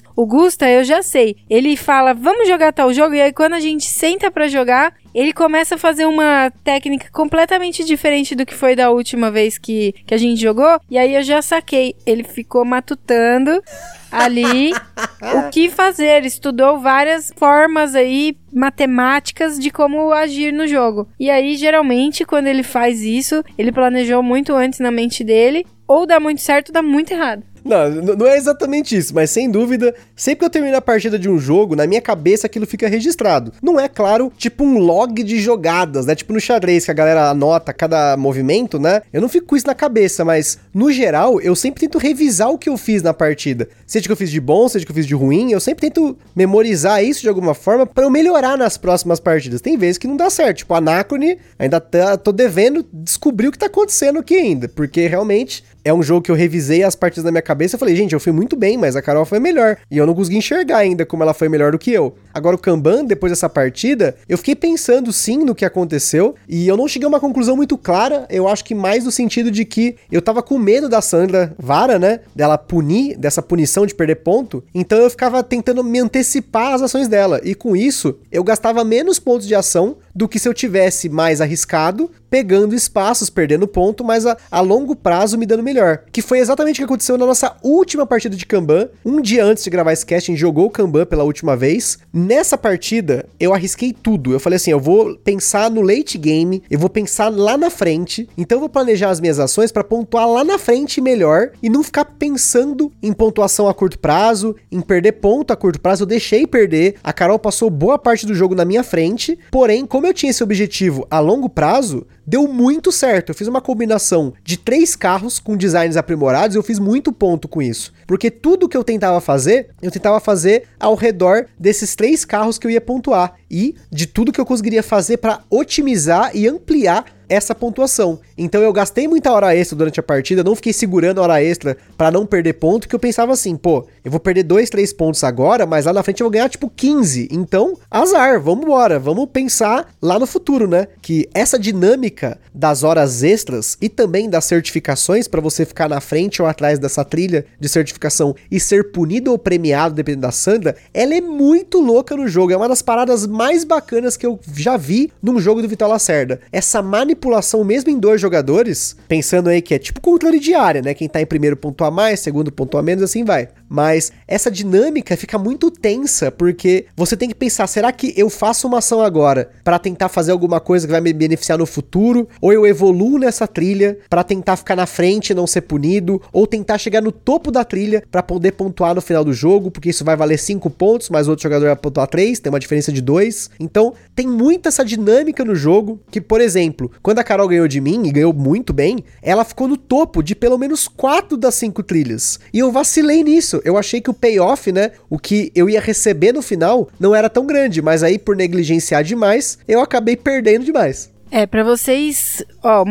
O Gusta, eu já sei. Ele fala, vamos jogar tal jogo, e aí quando a gente senta para jogar, ele começa a fazer uma técnica completamente diferente do que foi da última vez que, que a gente jogou. E aí eu já saquei. Ele ficou matutando ali (laughs) o que fazer. Ele estudou várias formas aí matemáticas de como agir no jogo. E aí, geralmente, quando ele faz isso, ele planejou muito antes na mente dele. Ou dá muito certo, ou dá muito errado. Não, não é exatamente isso, mas sem dúvida, sempre que eu termino a partida de um jogo, na minha cabeça aquilo fica registrado. Não é, claro, tipo um log de jogadas, né? Tipo no xadrez, que a galera anota cada movimento, né? Eu não fico com isso na cabeça, mas no geral, eu sempre tento revisar o que eu fiz na partida. Seja que eu fiz de bom, seja que eu fiz de ruim, eu sempre tento memorizar isso de alguma forma para eu melhorar nas próximas partidas. Tem vezes que não dá certo, tipo, Anacrone, ainda tá, tô devendo descobrir o que tá acontecendo aqui ainda, porque realmente é um jogo que eu revisei as partidas na minha cabeça e falei, gente, eu fui muito bem, mas a Carol foi melhor. E eu não consegui enxergar ainda como ela foi melhor do que eu. Agora o Kanban, depois dessa partida, eu fiquei pensando sim no que aconteceu e eu não cheguei a uma conclusão muito clara. Eu acho que mais no sentido de que eu tava com medo da Sandra Vara, né? Dela punir, dessa punição de perder ponto. Então eu ficava tentando me antecipar às ações dela. E com isso, eu gastava menos pontos de ação do que se eu tivesse mais arriscado, pegando espaços, perdendo ponto, mas a, a, longo prazo me dando melhor. Que foi exatamente o que aconteceu na nossa última partida de Kanban. Um dia antes de gravar esse cast, a gente jogou o Kanban pela última vez. Nessa partida, eu arrisquei tudo. Eu falei assim: eu vou pensar no late game, eu vou pensar lá na frente, então eu vou planejar as minhas ações para pontuar lá na frente melhor e não ficar pensando em pontuação a curto prazo, em perder ponto a curto prazo. Eu deixei perder. A Carol passou boa parte do jogo na minha frente, porém, como como eu tinha esse objetivo a longo prazo, deu muito certo. Eu fiz uma combinação de três carros com designs aprimorados e eu fiz muito ponto com isso. Porque tudo que eu tentava fazer, eu tentava fazer ao redor desses três carros que eu ia pontuar e de tudo que eu conseguiria fazer para otimizar e ampliar essa pontuação. Então eu gastei muita hora extra durante a partida, não fiquei segurando hora extra para não perder ponto, que eu pensava assim, pô, eu vou perder 2, 3 pontos agora, mas lá na frente eu vou ganhar tipo 15. Então, azar, vamos embora, vamos pensar lá no futuro, né? Que essa dinâmica das horas extras e também das certificações para você ficar na frente ou atrás dessa trilha de certificação e ser punido ou premiado dependendo da Sandra, ela é muito louca no jogo, é uma das paradas mais bacanas que eu já vi num jogo do Vitor Lacerda. Essa manipulação mesmo em dois jogadores, pensando aí que é tipo controle de área, né? Quem tá em primeiro pontua mais, segundo pontua menos, assim vai. Mas essa dinâmica fica muito tensa, porque você tem que pensar, será que eu faço uma ação agora para tentar fazer alguma coisa que vai me beneficiar no futuro, ou eu evoluo nessa trilha para tentar ficar na frente e não ser punido, ou tentar chegar no topo da trilha para poder pontuar no final do jogo, porque isso vai valer 5 pontos, mas o outro jogador vai pontuar 3, tem uma diferença de 2. Então, tem muita essa dinâmica no jogo, que por exemplo, quando a Carol ganhou de mim e ganhou muito bem, ela ficou no topo de pelo menos 4 das 5 trilhas. E eu vacilei nisso eu achei que o payoff, né, o que eu ia receber no final, não era tão grande, mas aí por negligenciar demais, eu acabei perdendo demais. É, para vocês, ó,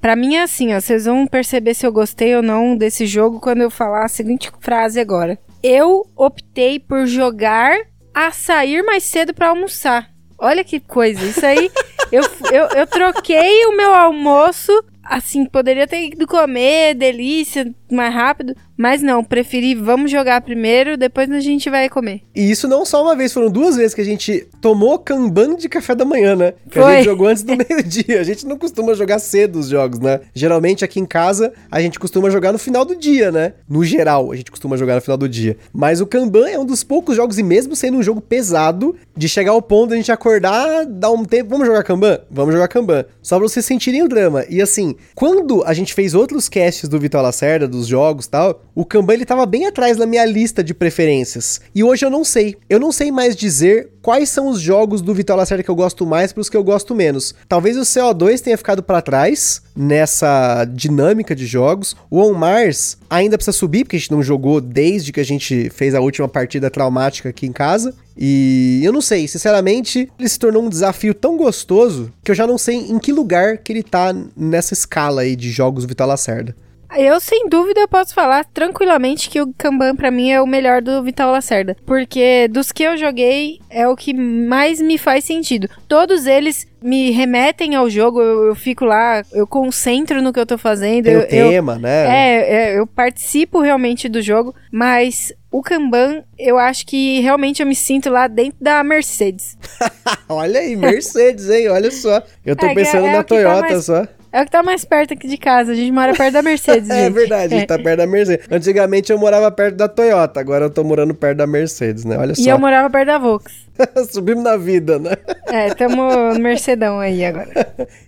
para mim é assim, ó, vocês vão perceber se eu gostei ou não desse jogo quando eu falar a seguinte frase agora. Eu optei por jogar a sair mais cedo para almoçar. Olha que coisa, isso aí, (laughs) eu, eu, eu troquei o meu almoço assim, poderia ter ido comer, delícia, mais rápido. Mas não, preferi vamos jogar primeiro, depois a gente vai comer. E isso não só uma vez, foram duas vezes que a gente tomou Kanban de café da manhã, né? Que Foi. a gente jogou antes do (laughs) meio-dia. A gente não costuma jogar cedo os jogos, né? Geralmente aqui em casa a gente costuma jogar no final do dia, né? No geral, a gente costuma jogar no final do dia. Mas o Kanban é um dos poucos jogos, e mesmo sendo um jogo pesado, de chegar ao ponto de a gente acordar, dar um tempo, vamos jogar Kanban? Vamos jogar Kanban. Só pra vocês sentirem o drama. E assim, quando a gente fez outros casts do Vitor Lacerda, dos jogos e tal, o Kanban ele tava bem atrás na minha lista de preferências. E hoje eu não sei. Eu não sei mais dizer quais são os jogos do Vitor Lacerda que eu gosto mais para os que eu gosto menos. Talvez o CO2 tenha ficado para trás nessa dinâmica de jogos. O On Mars ainda precisa subir, porque a gente não jogou desde que a gente fez a última partida traumática aqui em casa. E eu não sei, sinceramente, ele se tornou um desafio tão gostoso que eu já não sei em que lugar que ele tá nessa escala aí de jogos Vitor Lacerda. Eu, sem dúvida, posso falar tranquilamente que o Kanban para mim é o melhor do Vital Lacerda. Porque dos que eu joguei, é o que mais me faz sentido. Todos eles me remetem ao jogo, eu, eu fico lá, eu concentro no que eu tô fazendo. Tem eu, o tema, eu, né? É, é, eu participo realmente do jogo, mas o Kanban, eu acho que realmente eu me sinto lá dentro da Mercedes. (laughs) Olha aí, Mercedes, hein? Olha só. Eu tô É, pensando é- é na tá Toyota mais- só. É o que tá mais perto aqui de casa, a gente mora perto da Mercedes, (laughs) É gente. verdade, a gente tá perto da Mercedes. Antigamente eu morava perto da Toyota, agora eu tô morando perto da Mercedes, né? Olha E só. eu morava perto da Volks. (laughs) Subimos na vida, né? (laughs) É, tamo no Mercedão aí agora.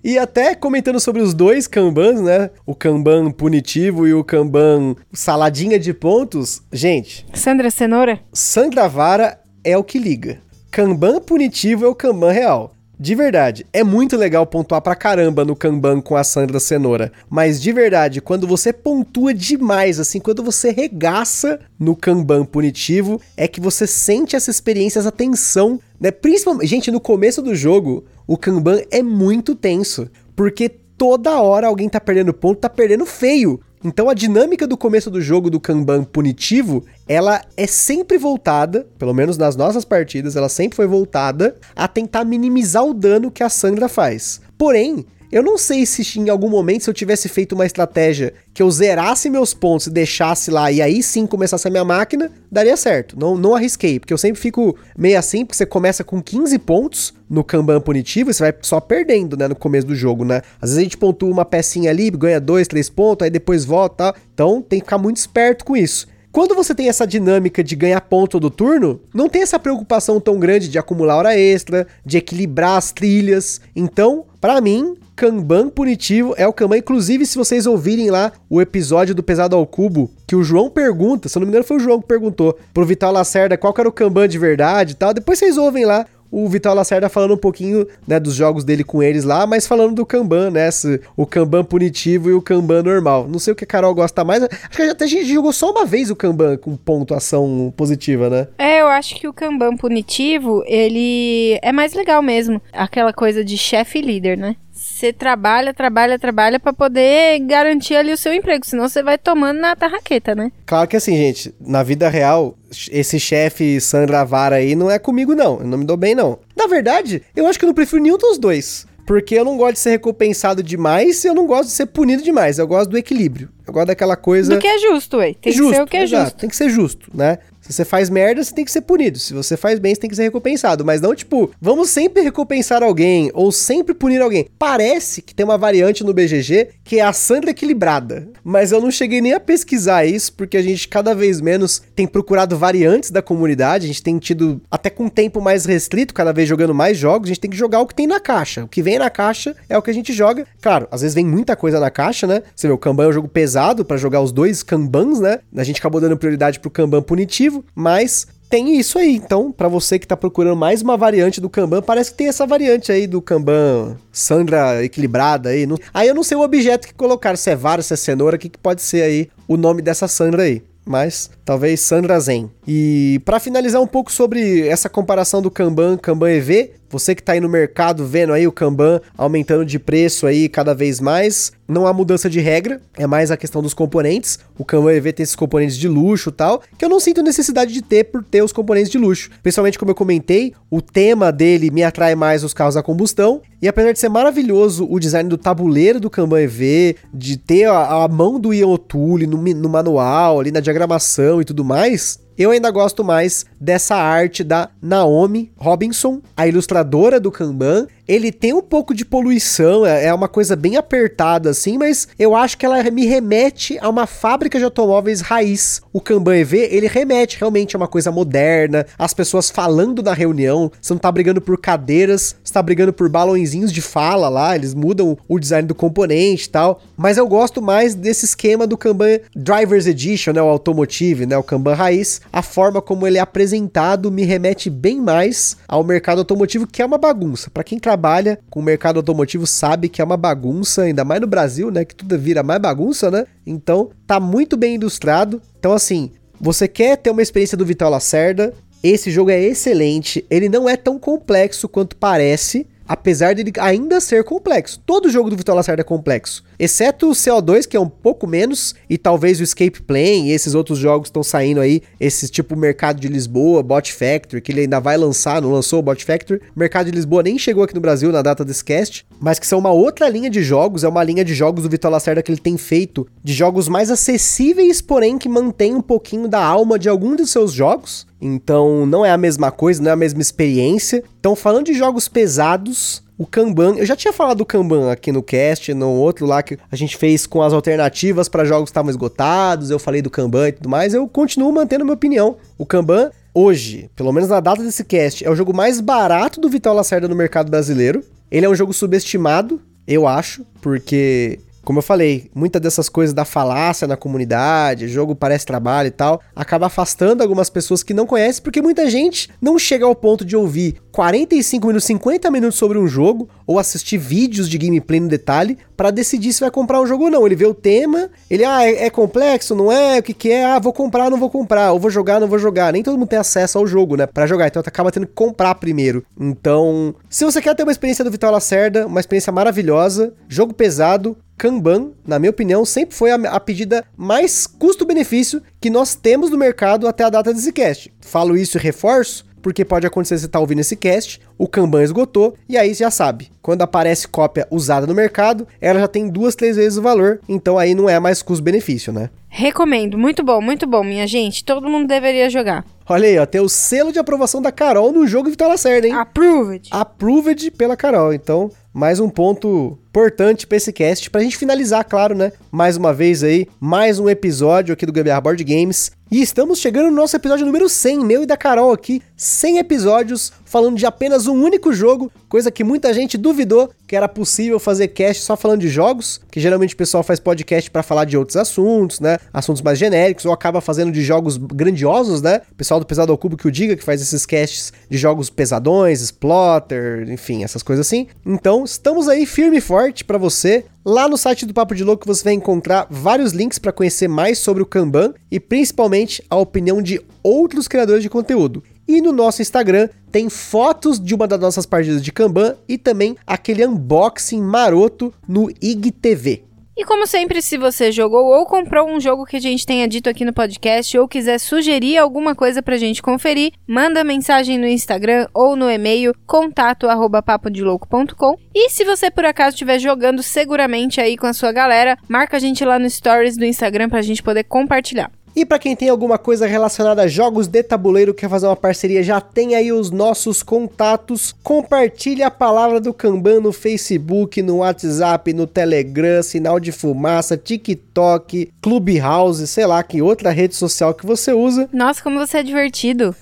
E até comentando sobre os dois Kanbans, né? O Kanban punitivo e o Kanban saladinha de pontos. Gente, Sandra Cenoura? Sandra Vara é o que liga. Kanban punitivo é o Kanban real. De verdade, é muito legal pontuar pra caramba no Kanban com a Sandra Cenoura. Mas de verdade, quando você pontua demais, assim, quando você regaça no Kanban punitivo, é que você sente essa experiência, essa tensão, né? Principalmente, gente, no começo do jogo, o Kanban é muito tenso. Porque toda hora alguém tá perdendo ponto, tá perdendo feio. Então a dinâmica do começo do jogo do Kanban punitivo, ela é sempre voltada, pelo menos nas nossas partidas, ela sempre foi voltada a tentar minimizar o dano que a Sandra faz. Porém, eu não sei se em algum momento, se eu tivesse feito uma estratégia que eu zerasse meus pontos e deixasse lá e aí sim começasse a minha máquina, daria certo. Não, não arrisquei, porque eu sempre fico meio assim, porque você começa com 15 pontos no Kanban punitivo e você vai só perdendo, né, no começo do jogo, né? Às vezes a gente pontua uma pecinha ali, ganha 2, 3 pontos, aí depois volta, tá? Então tem que ficar muito esperto com isso. Quando você tem essa dinâmica de ganhar ponto do turno, não tem essa preocupação tão grande de acumular hora extra, de equilibrar as trilhas. Então, para mim, Kanban punitivo é o Kanban. Inclusive, se vocês ouvirem lá o episódio do Pesado ao Cubo, que o João pergunta, se eu não me engano foi o João que perguntou pro Vital Lacerda qual era o Kanban de verdade e tal. Depois vocês ouvem lá o Vital Lacerda falando um pouquinho, né, dos jogos dele com eles lá, mas falando do Kanban, né, o Kanban punitivo e o Kanban normal. Não sei o que a Carol gosta mais, acho que até a gente jogou só uma vez o Kanban com pontuação positiva, né? É, eu acho que o Kanban punitivo, ele é mais legal mesmo, aquela coisa de chefe líder, né? Você trabalha, trabalha, trabalha para poder garantir ali o seu emprego, senão você vai tomando na tarraqueta, né? Claro que assim, gente, na vida real, esse chefe Sandra Vara aí não é comigo não, eu não me dou bem não. Na verdade, eu acho que eu não prefiro nenhum dos dois. Porque eu não gosto de ser recompensado demais e eu não gosto de ser punido demais. Eu gosto do equilíbrio. Eu gosto daquela coisa. Do que é justo, ué. Tem justo, que ser o que é exato, justo. Tem que ser justo, né? Se você faz merda, você tem que ser punido. Se você faz bem, você tem que ser recompensado. Mas não, tipo, vamos sempre recompensar alguém ou sempre punir alguém. Parece que tem uma variante no BGG que é a Sandra equilibrada. Mas eu não cheguei nem a pesquisar isso, porque a gente cada vez menos tem procurado variantes da comunidade. A gente tem tido, até com tempo mais restrito, cada vez jogando mais jogos, a gente tem que jogar o que tem na caixa. O que vem na caixa é o que a gente joga. Claro, às vezes vem muita coisa na caixa, né? Você vê, o Kanban é um jogo pesado para jogar os dois Kanbans, né? A gente acabou dando prioridade pro Kanban punitivo mas tem isso aí. Então, para você que tá procurando mais uma variante do Kanban, parece que tem essa variante aí do Kanban Sandra equilibrada aí. Aí eu não sei o objeto que colocaram, se é vara, se é cenoura, o que, que pode ser aí o nome dessa Sandra aí. Mas talvez Sandra Zen. E para finalizar um pouco sobre essa comparação do Kanban, Kanban EV, você que está aí no mercado vendo aí o Kanban aumentando de preço aí cada vez mais, não há mudança de regra, é mais a questão dos componentes. O Kanban EV tem esses componentes de luxo tal, que eu não sinto necessidade de ter por ter os componentes de luxo. Principalmente como eu comentei, o tema dele me atrai mais os carros a combustão. E apesar de ser maravilhoso o design do tabuleiro do Kanban EV, de ter a, a mão do Ian O'Toole no, no manual, ali na diagramação e tudo mais, eu ainda gosto mais dessa arte da Naomi Robinson, a ilustradora do Kanban, ele tem um pouco de poluição, é, é uma coisa bem apertada assim, mas eu acho que ela me remete a uma fábrica de automóveis raiz. O Kanban EV, ele remete realmente a uma coisa moderna, as pessoas falando na reunião, você não tá brigando por cadeiras, você tá brigando por balãozinhos de fala lá, eles mudam o design do componente e tal, mas eu gosto mais desse esquema do Kanban Drivers Edition, né, o Automotive, né, o Kanban raiz, a forma como ele é apresentado me remete bem mais ao mercado automotivo, que é uma bagunça. Para quem trabalha trabalha com o mercado automotivo sabe que é uma bagunça, ainda mais no Brasil, né? Que tudo vira mais bagunça, né? Então, tá muito bem ilustrado. Então, assim, você quer ter uma experiência do Vital Lacerda? Esse jogo é excelente. Ele não é tão complexo quanto parece apesar de ele ainda ser complexo. Todo jogo do Vitor Lacerda é complexo, exceto o CO2, que é um pouco menos, e talvez o Escape Plane e esses outros jogos estão saindo aí, esse tipo Mercado de Lisboa, Bot Factory, que ele ainda vai lançar, não lançou o Bot Factory. Mercado de Lisboa nem chegou aqui no Brasil na data desse cast, mas que são uma outra linha de jogos, é uma linha de jogos do Vitor Lacerda que ele tem feito, de jogos mais acessíveis, porém que mantém um pouquinho da alma de algum dos seus jogos. Então não é a mesma coisa, não é a mesma experiência. Então, falando de jogos pesados, o Kanban, eu já tinha falado do Kanban aqui no cast, no outro lá que a gente fez com as alternativas para jogos que estavam esgotados, eu falei do Kanban e tudo mais, eu continuo mantendo a minha opinião. O Kanban, hoje, pelo menos na data desse cast, é o jogo mais barato do Vital Lacerda no mercado brasileiro. Ele é um jogo subestimado, eu acho, porque como eu falei, muitas dessas coisas da falácia na comunidade, jogo parece trabalho e tal, acaba afastando algumas pessoas que não conhecem, porque muita gente não chega ao ponto de ouvir 45 minutos, 50 minutos sobre um jogo, ou assistir vídeos de gameplay no detalhe, para decidir se vai comprar um jogo ou não. Ele vê o tema, ele, ah, é, é, complexo, não é? O que que é? Ah, vou comprar, não vou comprar, ou vou jogar, não vou jogar. Nem todo mundo tem acesso ao jogo, né, para jogar, então acaba tendo que comprar primeiro. Então, se você quer ter uma experiência do Vital Lacerda, uma experiência maravilhosa, jogo pesado, Kanban, na minha opinião, sempre foi a, a pedida mais custo-benefício que nós temos no mercado até a data desse cast. Falo isso e reforço porque pode acontecer você tá ouvindo esse cast, o Kanban esgotou, e aí você já sabe, quando aparece cópia usada no mercado, ela já tem duas, três vezes o valor, então aí não é mais custo-benefício, né? Recomendo, muito bom, muito bom, minha gente. Todo mundo deveria jogar. Olha aí, ó, tem o selo de aprovação da Carol no jogo Vitória Lacerda, hein? Approved. Approved pela Carol. Então, mais um ponto importante para esse cast, pra gente finalizar, claro, né? Mais uma vez aí, mais um episódio aqui do Gambiarra Board Games. E estamos chegando no nosso episódio número 100, meu e da Carol aqui, 100 episódios falando de apenas um único jogo, coisa que muita gente duvidou que era possível fazer cast só falando de jogos, que geralmente o pessoal faz podcast para falar de outros assuntos, né? Assuntos mais genéricos, ou acaba fazendo de jogos grandiosos, né? O pessoal do Pesado ao Cubo que o diga que faz esses casts de jogos pesadões, Splotter, enfim, essas coisas assim. Então, estamos aí firme e forte para você. Lá no site do Papo de Louco você vai encontrar vários links para conhecer mais sobre o Kanban e principalmente a opinião de outros criadores de conteúdo. E no nosso Instagram tem fotos de uma das nossas partidas de Kanban e também aquele unboxing maroto no IGTV. E como sempre, se você jogou ou comprou um jogo que a gente tenha dito aqui no podcast ou quiser sugerir alguma coisa pra gente conferir, manda mensagem no Instagram ou no e-mail contato@papodelouco.com. E se você por acaso estiver jogando seguramente aí com a sua galera, marca a gente lá no stories do Instagram pra gente poder compartilhar. E para quem tem alguma coisa relacionada a jogos de tabuleiro, quer fazer uma parceria, já tem aí os nossos contatos. Compartilhe a palavra do Kanban no Facebook, no WhatsApp, no Telegram, sinal de fumaça, TikTok, Clubhouse, sei lá, que outra rede social que você usa. (laughs) Nossa, como você é divertido.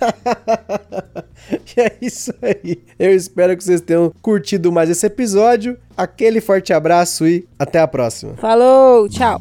e é isso aí. Eu espero que vocês tenham curtido mais esse episódio. Aquele forte abraço e até a próxima. Falou, tchau.